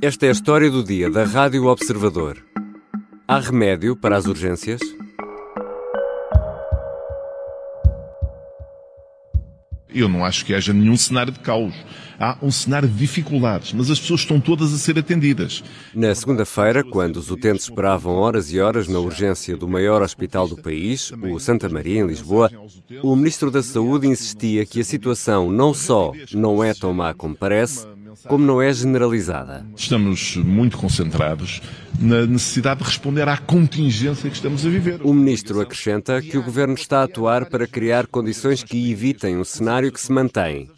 Esta é a história do dia da Rádio Observador. Há remédio para as urgências? Eu não acho que haja nenhum cenário de caos. Há um cenário de dificuldades, mas as pessoas estão todas a ser atendidas. Na segunda-feira, quando os utentes esperavam horas e horas na urgência do maior hospital do país, o Santa Maria, em Lisboa, o Ministro da Saúde insistia que a situação não só não é tão má como parece, como não é generalizada. Estamos muito concentrados na necessidade de responder à contingência que estamos a viver. O ministro acrescenta que o governo está a atuar para criar condições que evitem um cenário que se mantém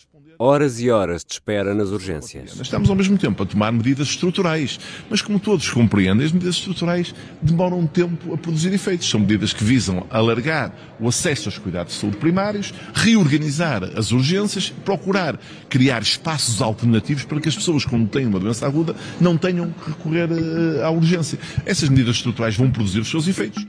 horas e horas de espera nas urgências. Estamos ao mesmo tempo a tomar medidas estruturais, mas como todos compreendem, as medidas estruturais demoram um tempo a produzir efeitos. São medidas que visam alargar o acesso aos cuidados de saúde primários, reorganizar as urgências, procurar criar espaços alternativos para que as pessoas, quando têm uma doença aguda, não tenham que recorrer eh, à urgência. Essas medidas estruturais vão produzir os seus efeitos.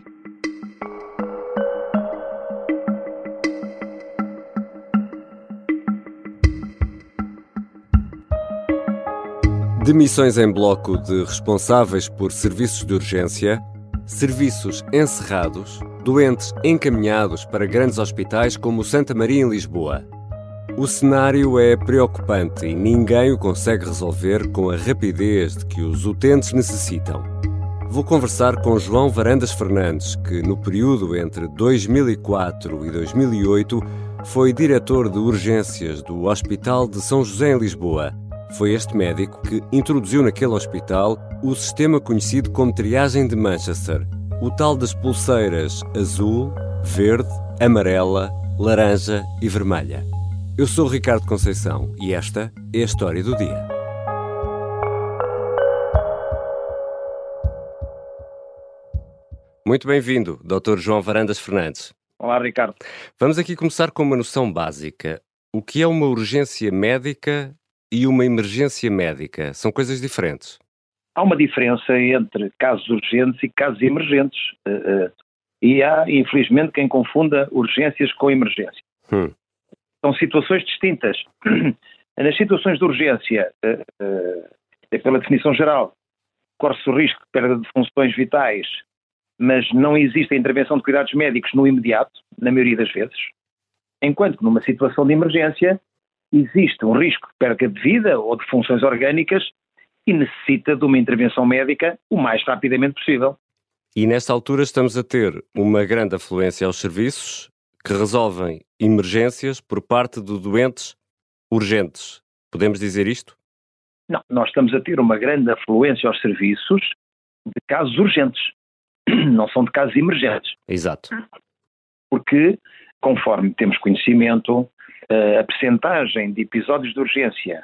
Demissões em bloco de responsáveis por serviços de urgência, serviços encerrados, doentes encaminhados para grandes hospitais como o Santa Maria em Lisboa. O cenário é preocupante e ninguém o consegue resolver com a rapidez de que os utentes necessitam. Vou conversar com João Varandas Fernandes, que no período entre 2004 e 2008 foi diretor de urgências do Hospital de São José em Lisboa foi este médico que introduziu naquele hospital o sistema conhecido como triagem de Manchester, o tal das pulseiras azul, verde, amarela, laranja e vermelha. Eu sou Ricardo Conceição e esta é a história do dia. Muito bem-vindo, Dr. João Varandas Fernandes. Olá, Ricardo. Vamos aqui começar com uma noção básica. O que é uma urgência médica e uma emergência médica são coisas diferentes? Há uma diferença entre casos urgentes e casos emergentes. Uh, uh, e há, infelizmente, quem confunda urgências com emergência. Hum. São situações distintas. Nas situações de urgência, uh, pela definição geral, corre-se o risco de perda de funções vitais, mas não existe a intervenção de cuidados médicos no imediato, na maioria das vezes. Enquanto que numa situação de emergência, existe um risco de perda de vida ou de funções orgânicas e necessita de uma intervenção médica o mais rapidamente possível. E nesta altura estamos a ter uma grande afluência aos serviços que resolvem emergências por parte de doentes urgentes. Podemos dizer isto? Não, nós estamos a ter uma grande afluência aos serviços de casos urgentes, não são de casos emergentes. Exato. Porque, conforme temos conhecimento, a percentagem de episódios de urgência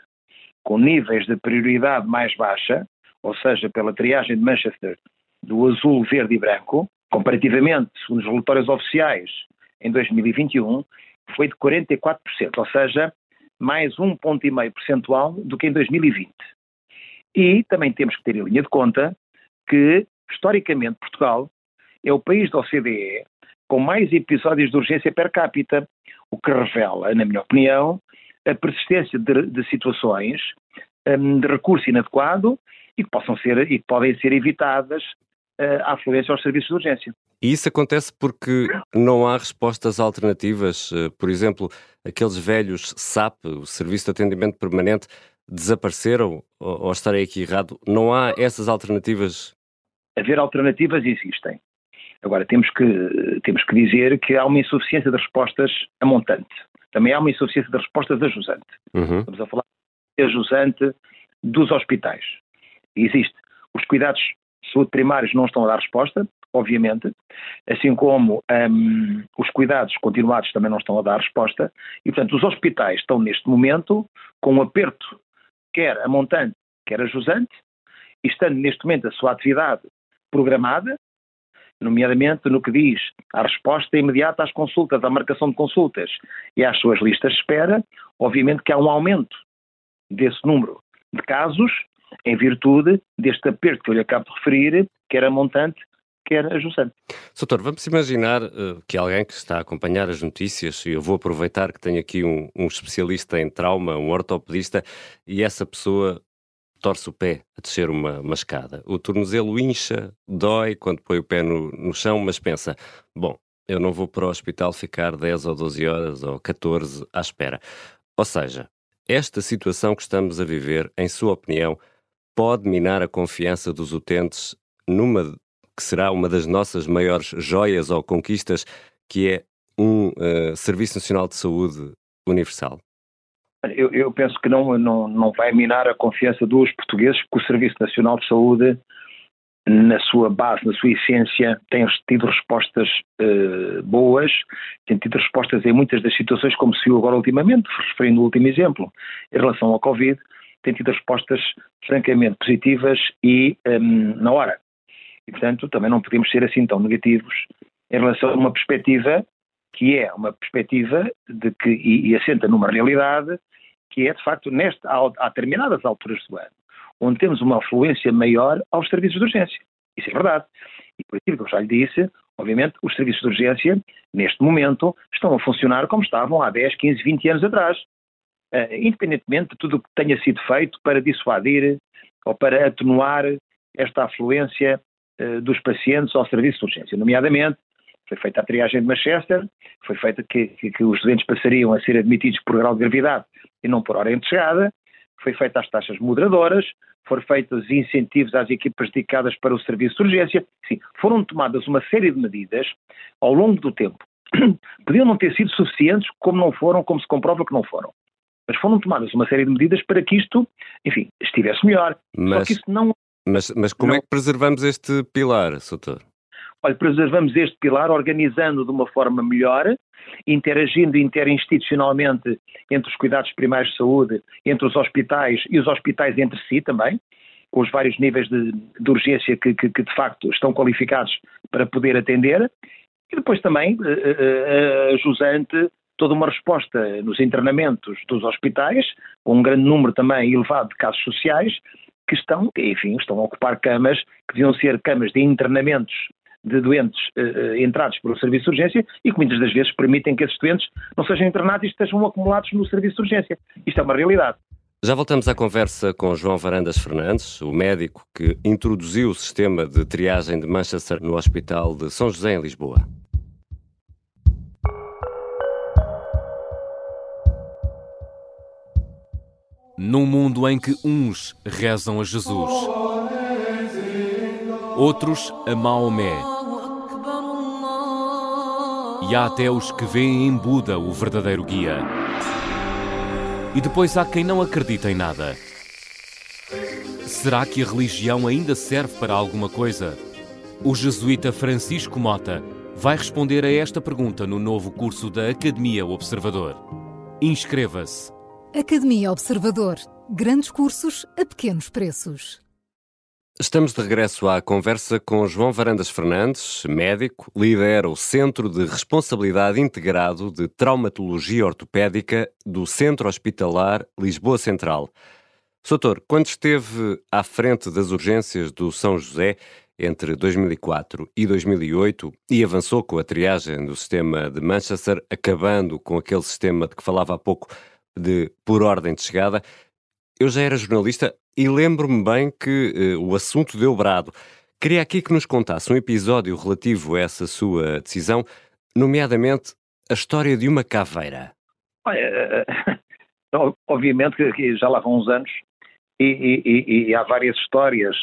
com níveis de prioridade mais baixa, ou seja, pela triagem de Manchester do azul, verde e branco, comparativamente, segundo os relatórios oficiais, em 2021, foi de 44%, ou seja, mais um ponto e meio percentual do que em 2020. E também temos que ter em linha de conta que, historicamente, Portugal é o país da OCDE com mais episódios de urgência per capita, o que revela, na minha opinião, a persistência de, de situações um, de recurso inadequado e que possam ser e que podem ser evitadas uh, à afluência aos serviços de urgência. E isso acontece porque não há respostas alternativas, uh, por exemplo, aqueles velhos SAP, o Serviço de Atendimento Permanente, desapareceram ou, ou estarei aqui errado? Não há essas alternativas? Haver alternativas existem. Agora, temos que, temos que dizer que há uma insuficiência de respostas a montante. Também há uma insuficiência de respostas a jusante. Uhum. Estamos a falar a jusante dos hospitais. Existe. Os cuidados de saúde primários não estão a dar resposta, obviamente, assim como um, os cuidados continuados também não estão a dar resposta, e portanto os hospitais estão neste momento com um aperto, quer a montante, quer a jusante, e estando neste momento a sua atividade programada, nomeadamente no que diz à resposta imediata às consultas, à marcação de consultas e às suas listas de espera, obviamente que há um aumento desse número de casos em virtude deste aperto que eu lhe acabo de referir, quer a montante, quer a jusante. Soutor, vamos imaginar uh, que alguém que está a acompanhar as notícias, e eu vou aproveitar que tenho aqui um, um especialista em trauma, um ortopedista, e essa pessoa torce o pé a descer uma, uma escada. O tornozelo incha, dói quando põe o pé no, no chão, mas pensa: bom, eu não vou para o hospital ficar 10 ou 12 horas ou 14 à espera. Ou seja, esta situação que estamos a viver, em sua opinião, pode minar a confiança dos utentes numa que será uma das nossas maiores joias ou conquistas, que é um uh, Serviço Nacional de Saúde universal? Eu, eu, penso que não, não, não vai minar a confiança dos portugueses, que o Serviço Nacional de Saúde, na sua base, na sua essência, tem tido respostas uh, boas, tem tido respostas em muitas das situações, como se viu agora ultimamente, referindo o último exemplo, em relação ao Covid, tem tido respostas francamente positivas e um, na hora. E, portanto, também não podemos ser assim tão negativos em relação a uma perspectiva que é uma perspectiva de que, e, e assenta numa realidade que é, de facto, neste, há, há determinadas alturas do ano, onde temos uma afluência maior aos serviços de urgência. Isso é verdade. E por aquilo que eu já lhe disse, obviamente, os serviços de urgência, neste momento, estão a funcionar como estavam há 10, 15, 20 anos atrás. Uh, independentemente de tudo o que tenha sido feito para dissuadir ou para atenuar esta afluência uh, dos pacientes ao serviço de urgência, nomeadamente foi feita a triagem de Manchester, foi feita que, que, que, os doentes passariam a ser admitidos por grau de gravidade e não por hora de chegada, foi feita as taxas moderadoras, foram feitos incentivos às equipas dedicadas para o serviço de urgência, sim, foram tomadas uma série de medidas ao longo do tempo. Podiam não ter sido suficientes, como não foram, como se comprova que não foram. Mas foram tomadas uma série de medidas para que isto, enfim, estivesse melhor. Mas, Só que isso não. Mas, mas como não... é que preservamos este pilar, Soutor? Olha, preservamos este pilar organizando de uma forma melhor, interagindo interinstitucionalmente entre os cuidados primários de saúde, entre os hospitais e os hospitais entre si também, com os vários níveis de, de urgência que, que, que, de facto estão qualificados para poder atender, e depois também uh, uh, uh, jusante toda uma resposta nos internamentos dos hospitais, com um grande número também elevado de casos sociais, que estão, enfim, estão a ocupar camas que deviam ser camas de internamentos de doentes uh, entrados pelo serviço de urgência e que muitas das vezes permitem que esses doentes não sejam internados e estejam acumulados no serviço de urgência. Isto é uma realidade. Já voltamos à conversa com João Varandas Fernandes, o médico que introduziu o sistema de triagem de Manchester no Hospital de São José, em Lisboa. Num mundo em que uns rezam a Jesus, outros a Maomé e há até os que veem em Buda o verdadeiro guia. E depois há quem não acredita em nada. Será que a religião ainda serve para alguma coisa? O jesuíta Francisco Mota vai responder a esta pergunta no novo curso da Academia Observador. Inscreva-se. Academia Observador. Grandes cursos a pequenos preços. Estamos de regresso à conversa com João Varandas Fernandes, médico, lidera o Centro de Responsabilidade Integrado de Traumatologia Ortopédica do Centro Hospitalar Lisboa Central. Soutor, quando esteve à frente das urgências do São José entre 2004 e 2008 e avançou com a triagem do sistema de Manchester, acabando com aquele sistema de que falava há pouco de por ordem de chegada, eu já era jornalista e lembro-me bem que uh, o assunto deu brado. Queria aqui que nos contasse um episódio relativo a essa sua decisão, nomeadamente a história de uma caveira. Olha, obviamente que já lá vão uns anos e, e, e, há várias histórias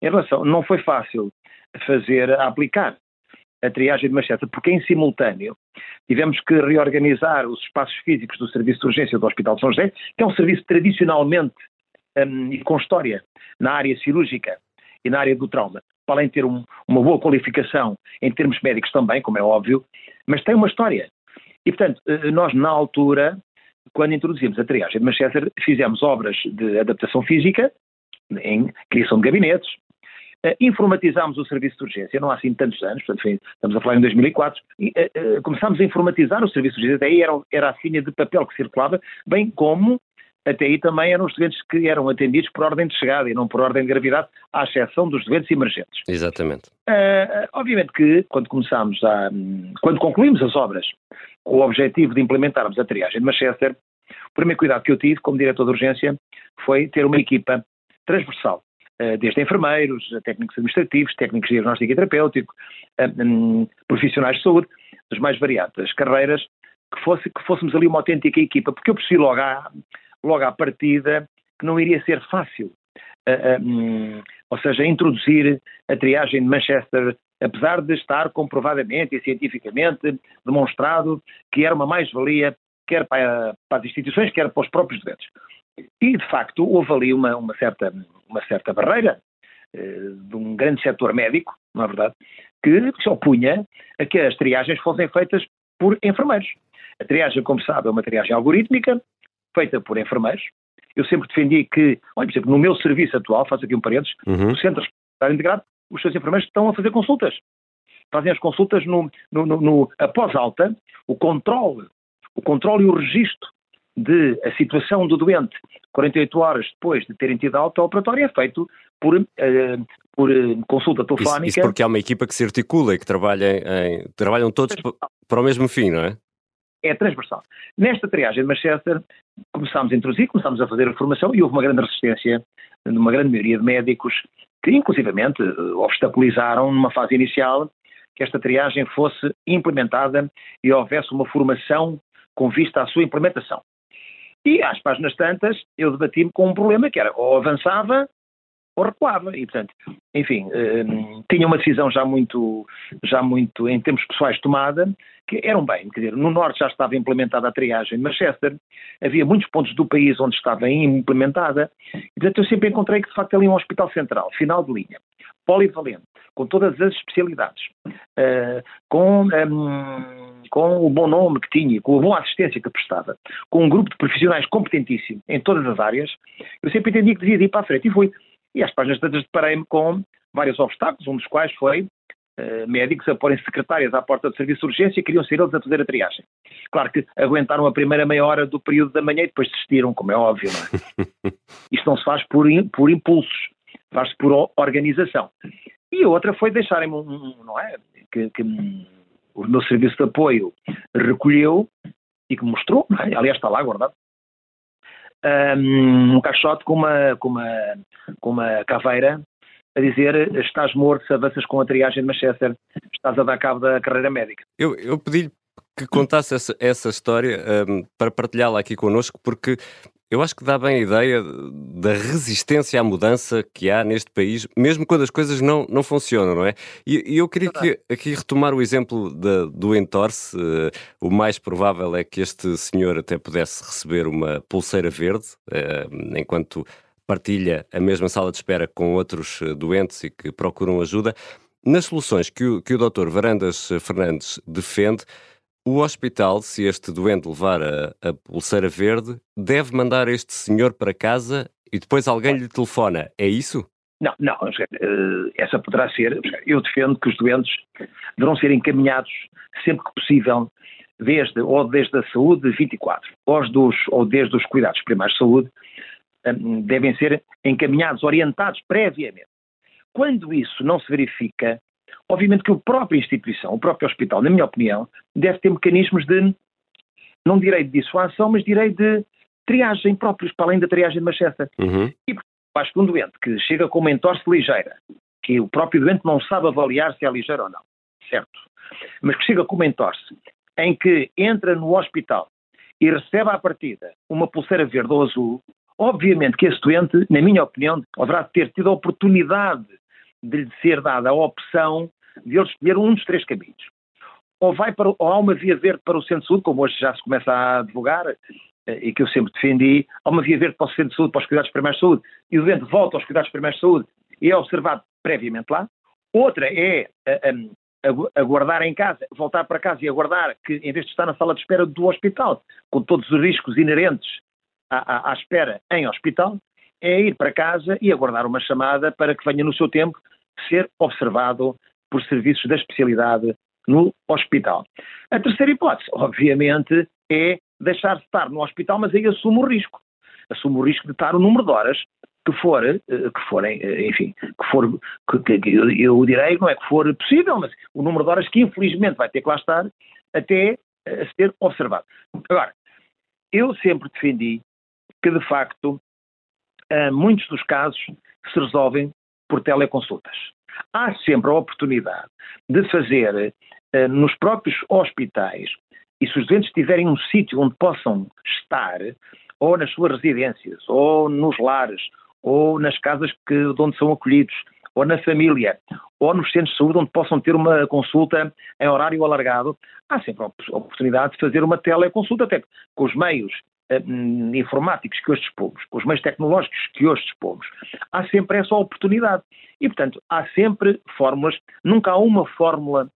em relação. Não foi fácil fazer, aplicar a triagem de Macheta, porque em simultâneo tivemos que reorganizar os espaços físicos do Serviço de Urgência do Hospital de São José, que é um serviço tradicionalmente um, e com história na área cirúrgica e na área do trauma, para além de ter um, uma boa qualificação em termos médicos também, como é óbvio, mas tem uma história. E, portanto, eh, nós na altura, quando introduzimos a triagem de Manchester, fizemos obras de adaptação física, em criação de gabinetes, Uh, informatizámos o serviço de urgência, não há assim tantos anos, portanto, estamos a falar em 2004, e uh, uh, começámos a informatizar o serviço de urgência, aí era, era a finha de papel que circulava, bem como até aí também eram os doentes que eram atendidos por ordem de chegada e não por ordem de gravidade, à exceção dos doentes emergentes. Exatamente. obviamente que quando começámos a, quando concluímos as obras com o objetivo de implementarmos a triagem de Manchester, O primeiro cuidado que eu tive como diretor de urgência foi ter uma equipa transversal, eh, desde enfermeiros, técnicos administrativos, técnicos de diagnóstico e terapêutico, eh, hum, profissionais de saúde, das mais variadas carreiras, que, fosse, que fôssemos ali uma autêntica equipa, porque eu percebi logo à, logo à partida que não iria ser fácil. Uh, um, ou seja, introduzir a triagem de Manchester, apesar de estar comprovadamente e cientificamente demonstrado que era uma mais-valia, quer para, para, as instituições, quer para os próprios doentes. E, de facto, houve ali uma, uma certa, uma certa barreira uh, de um grande setor médico, não é verdade, que se opunha a que as triagens fossem feitas por enfermeiros. A triagem, como sabe, é uma triagem algorítmica, feita por enfermeiros. Eu sempre defendi que, olha, por exemplo, no meu serviço atual, faço aqui um parênteses, uhum. o Centro Hospitalar Integrado, os seus enfermeiros estão a fazer consultas. Fazem as consultas no, no, no, no após alta, o controle, o controle e o registro de a situação do doente 48 horas depois de terem tido a alta operatória é feito por, uh, por uh, consulta telefónica. Isso, isso, porque há uma equipa que se articula e que trabalha em, trabalham todos para o mesmo fim, não é? É transversal. Nesta triagem de Manchester, começámos a introduzir, começámos a fazer a formação e houve uma grande resistência de uma grande maioria de médicos que, inclusivamente, obstaculizaram numa fase inicial que esta triagem fosse implementada e houvesse uma formação com vista à sua implementação. E às páginas tantas, eu debati-me com um problema que era ou avançava ou recuava. E, portanto, enfim, eh, tinha uma decisão já muito, já muito, em termos pessoais, tomada, que era um bem. Quer dizer, no Norte já estava implementada a triagem de Manchester, havia muitos pontos do país onde estava implementada, e, portanto, eu sempre encontrei que, de facto, ali um hospital central, final de linha, polivalente, com todas as especialidades, uh, com. Um, com o bom nome que tinha, com a boa assistência que prestava, com um grupo de profissionais competentíssimo em todas as áreas, eu sempre entendi que devia ir para a frente e fui. E às páginas tantas deparei-me com vários obstáculos, um dos quais foi uh, médicos a porem secretárias à porta do serviço de urgência e queriam ser eles a fazer a triagem. Claro que aguentaram a primeira meia hora do período da manhã e depois desistiram, como é óbvio, não é? Isto não se faz por, por impulsos, faz-se por organização. E a outra foi deixarem-me um, não é? Que, que o meu serviço de apoio recolheu e que mostrou, é? aliás está lá guardado, um, um caixote com uma, com, uma, com uma caveira a dizer estás morto se avanças com a triagem de Manchester, estás a dar cabo da carreira médica. Eu, eu pedi-lhe que contasse essa, essa história um, para partilhá-la aqui connosco, porque eu acho que dá bem a ideia da resistência à mudança que há neste país, mesmo quando as coisas não, não funcionam, não é? E, e eu queria que, aqui retomar o exemplo da, do entorce. Uh, o mais provável é que este senhor até pudesse receber uma pulseira verde, uh, enquanto partilha a mesma sala de espera com outros eh, doentes e que procuram ajuda. Nas soluções que o, que o Dr. Varandas Fernandes defende, o hospital, se este doente levar a, a, pulseira verde, deve mandar este senhor para casa e depois alguém lhe telefona. É isso? Não, não. Eh, essa poderá ser. Eu defendo que os doentes deverão ser encaminhados sempre que possível, desde, ou desde a saúde 24, ou, dos, ou desde os cuidados primários de saúde, eh, devem ser encaminhados, orientados previamente. Quando isso não se verifica, Obviamente que a própria instituição, o próprio hospital, na minha opinião, deve ter mecanismos de, não direi de dissuasão, mas direi de triagem próprios, para além da triagem de Manchester. Uhum. E acho que um doente que chega com uma entorse ligeira, que o próprio doente não sabe avaliar se é ligeiro ou não, certo? Mas que chega com uma entorse, em que entra no hospital e recebe à partida uma pulseira verde ou azul, obviamente que esse doente, na minha opinião, haverá de ter tido a oportunidade de lhe ser dada a opção de ele escolher um dos três caminhos. Ou, vai para, ou há uma via verde para o centro de saúde, como hoje já se começa a advogar, eh, e que eu sempre defendi, há uma via verde para o centro de saúde, para os cuidados de saúde, e o doente volta aos cuidados de saúde e é observado previamente lá. Outra é aguardar em casa, voltar para casa e aguardar que, em vez de estar na sala de espera do hospital, com todos os riscos inerentes à, à, à espera em hospital, é ir para casa e aguardar uma chamada para que venha no seu tempo ser observado por serviços da especialidade no hospital. A terceira hipótese, obviamente, é deixar-se estar no hospital, mas aí assume o risco. Assume o risco de estar o número de horas que for, eh, que forem, eh, enfim, que for, que, que, eu direi, não é que for possível, mas o número de horas que infelizmente vai ter que lá estar até a ser observado. Agora, eu sempre defendi que, de facto, muitos dos casos se resolvem por teleconsultas. Há sempre a oportunidade de fazer uh, nos próprios hospitais, e se os doentes tiverem um sítio onde possam estar, ou nas suas residências, ou nos lares, ou nas casas que, de onde são acolhidos, ou na família, ou nos centros de saúde onde possam ter uma consulta em horário alargado, há sempre a oportunidade de fazer uma teleconsulta, até com os meios uh, informáticos que hoje dispomos, com os meios tecnológicos que hoje dispomos. Há sempre essa oportunidade. E, portanto, há sempre fórmulas, nunca há uma fórmula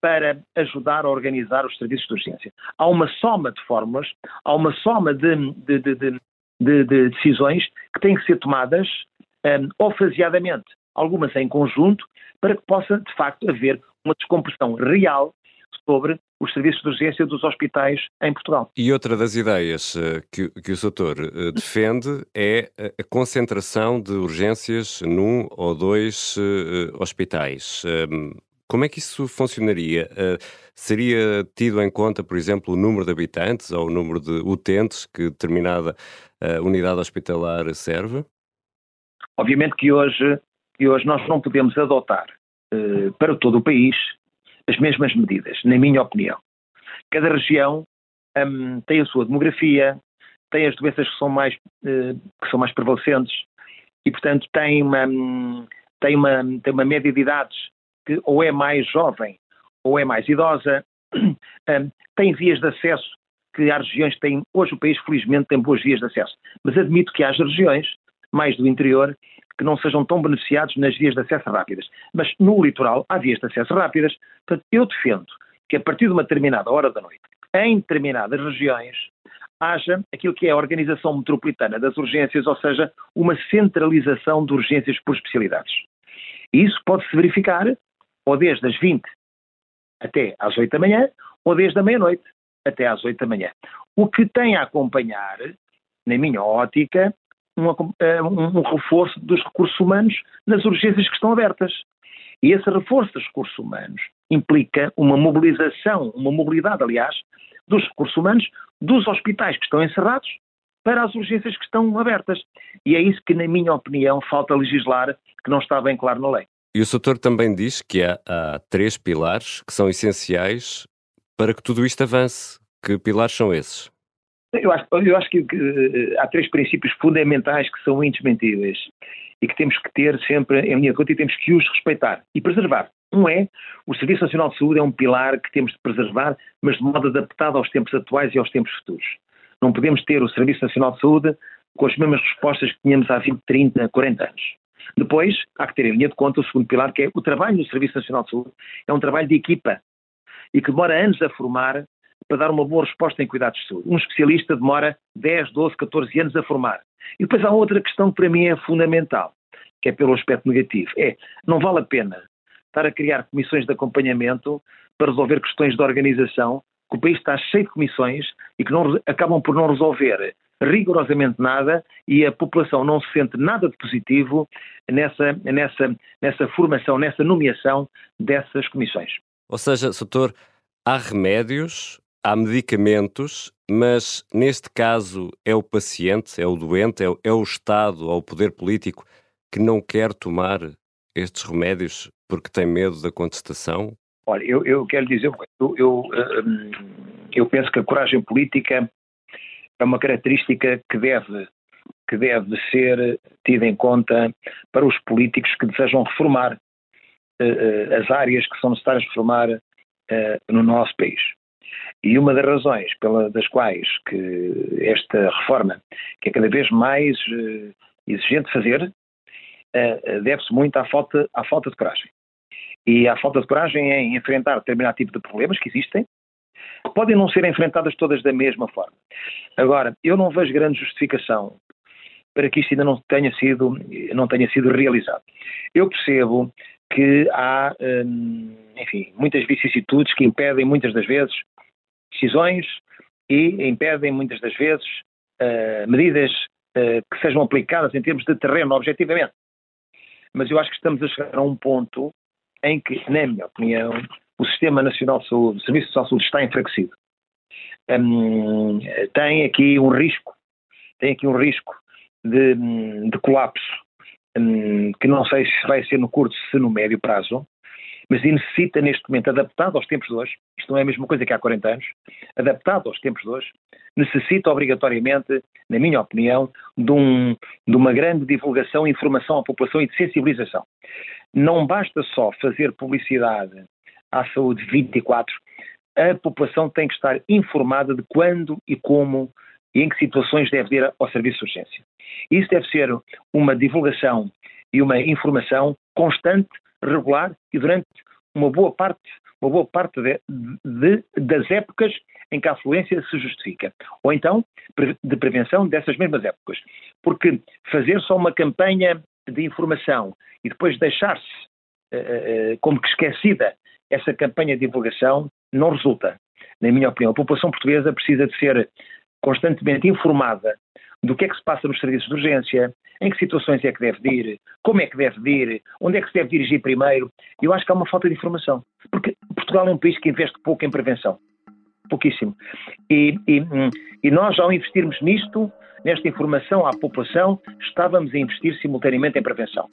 para ajudar a organizar os serviços de urgência. Há uma soma de fórmulas, há uma soma de, de, de, de decisões que têm que ser tomadas um, ou faseadamente algumas em conjunto, para que possa, de facto, haver uma descompressão real sobre os serviços de urgência dos hospitais em Portugal. E outra das ideias uh, que, que, o doutor uh, defende é a concentração de urgências num ou dois hospitais. Um, como é que isso funcionaria? seria tido em conta, por exemplo, o número de habitantes ou o número de utentes que determinada unidade hospitalar serve? Obviamente que hoje e hoje nós não podemos adotar para todo o país as mesmas medidas, na minha opinião. Cada região um, tem a sua demografia, tem as doenças que são mais, uh, que são mais prevalecentes e, portanto, tem uma, tem, uma, tem uma média de idades que ou é mais jovem ou é mais idosa, um, tem vias de acesso que há regiões que têm, hoje o país felizmente tem boas vias de acesso, mas admito que haja regiões, mais do interior, que não sejam tão beneficiados nas vias de acesso rápidas. Mas no litoral há vias de acesso rápidas. Portanto, eu defendo que a partir de uma determinada hora da noite, em determinadas regiões, haja aquilo que é a organização metropolitana das urgências, ou seja, uma centralização de urgências por especialidades. E isso pode-se verificar ou desde as 20 até às 8 da manhã, ou desde a meia-noite até às 8 da manhã. O que tem a acompanhar, na minha ótica, um, um reforço dos recursos humanos nas urgências que estão abertas. E esse reforço dos recursos humanos implica uma mobilização, uma mobilidade, aliás, dos recursos humanos dos hospitais que estão encerrados para as urgências que estão abertas. E é isso que, na minha opinião, falta legislar, que não está bem claro na lei. E o Soutor também diz que há, há três pilares que são essenciais para que tudo isto avance. Que pilares são esses? Eu acho, eu acho que, que, eh, há três princípios fundamentais que são indesmentíveis e que temos que ter sempre em linha de conta e temos que os respeitar e preservar. Um é, o Serviço Nacional de Saúde é um pilar que temos de preservar, mas de modo adaptado aos tempos atuais e aos tempos futuros. Não podemos ter o Serviço Nacional de Saúde com as mesmas respostas que tínhamos há 20, 30, 40 anos. Depois, há que ter em linha de conta o segundo pilar, que é o trabalho no Serviço Nacional de Saúde. É um trabalho de equipa e que demora anos a formar para dar uma boa resposta em cuidados de saúde. Um especialista demora 10, 12, 14 anos a formar. E depois há outra questão que para mim é fundamental, que é pelo aspecto negativo. É, não vale a pena estar a criar comissões de acompanhamento para resolver questões de organização, que o país está cheio de comissões e que não, acabam por não resolver rigorosamente nada e a população não se sente nada de positivo nessa, nessa, nessa formação, nessa nomeação dessas comissões. Ou seja, Soutor, há remédios há medicamentos, mas neste caso é o paciente, é o doente, é o, é o Estado poder político que não quer tomar estes remédios porque tem medo da contestação? Olha, eu, eu quero dizer, eu, eu, hum, eu penso que a coragem política é uma característica que deve, que deve ser tida em conta para os políticos que desejam reformar uh, uh, as áreas que são necessárias reformar uh, no nosso país. E uma das razões pela, das quais que esta reforma, que é cada vez mais uh, exigente fazer, uh, deve-se muito à falta, à falta de coragem. E à falta de coragem em enfrentar determinado tipo de problemas que existem, que podem não ser enfrentadas todas da mesma forma. Agora, eu não vejo grande justificação para que isto ainda não tenha sido, não tenha sido realizado. Eu percebo que há, hum, enfim, muitas vicissitudes que impedem muitas das vezes decisões e impedem muitas das vezes uh, medidas uh, que sejam aplicadas em termos de terreno, objetivamente. Mas eu acho que estamos a chegar a um ponto em que, na minha opinião, o Sistema Nacional de Saúde, o Serviço de Saúde está enfraquecido. um, tem aqui um risco, tem aqui um risco de, de colapso, um, que não sei se vai ser no curto, se no médio prazo, mas necessita neste momento, adaptado aos tempos de hoje, isto não é a mesma coisa que há 40 anos, adaptado aos tempos de hoje, necessita obrigatoriamente, na minha opinião, de, um, de uma grande divulgação, informação à população e de sensibilização. Não basta só fazer publicidade à saúde 24, a população tem que estar informada de quando e como e em que situações deve ir ao serviço de urgência. Isso deve ser uma divulgação e uma informação constante, regular e durante uma boa parte, uma boa parte de, de, das épocas em que a afluência se justifica. Ou então, de prevenção dessas mesmas épocas. Porque fazer só uma campanha de informação e depois deixar-se uh, uh, como que esquecida essa campanha de divulgação não resulta. Na minha opinião, a população portuguesa precisa de ser constantemente informada do que é que se passa nos serviços de urgência, em que situações é que deve ir, como é que deve ir, onde é que se deve dirigir primeiro. Eu acho que há uma falta de informação. Porque Portugal é um país que investe pouco em prevenção. Pouquíssimo. E, e, hum, e nós, ao investirmos nisto, nesta informação à população, estávamos a investir simultaneamente em prevenção.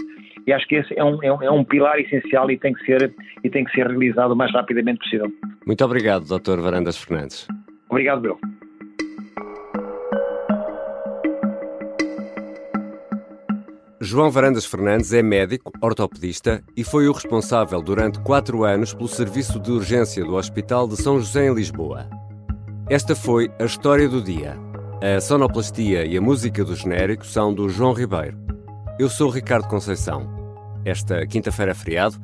E acho que esse é um, é um, é um pilar essencial e tem, que ser, e tem que ser realizado o mais rapidamente possível. Muito obrigado, Dr. Varandas Fernandes. Obrigado, Bill. João Varandas Fernandes é médico, ortopedista e foi o responsável durante quatro anos pelo serviço de urgência do Hospital de São José em Lisboa. Esta foi a história do dia. A sonoplastia e a música do genérico são do João Ribeiro. Eu sou Ricardo Conceição. Esta quinta-feira é feriado,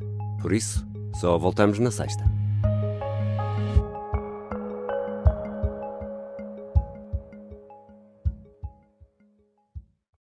por isso só voltamos na sexta.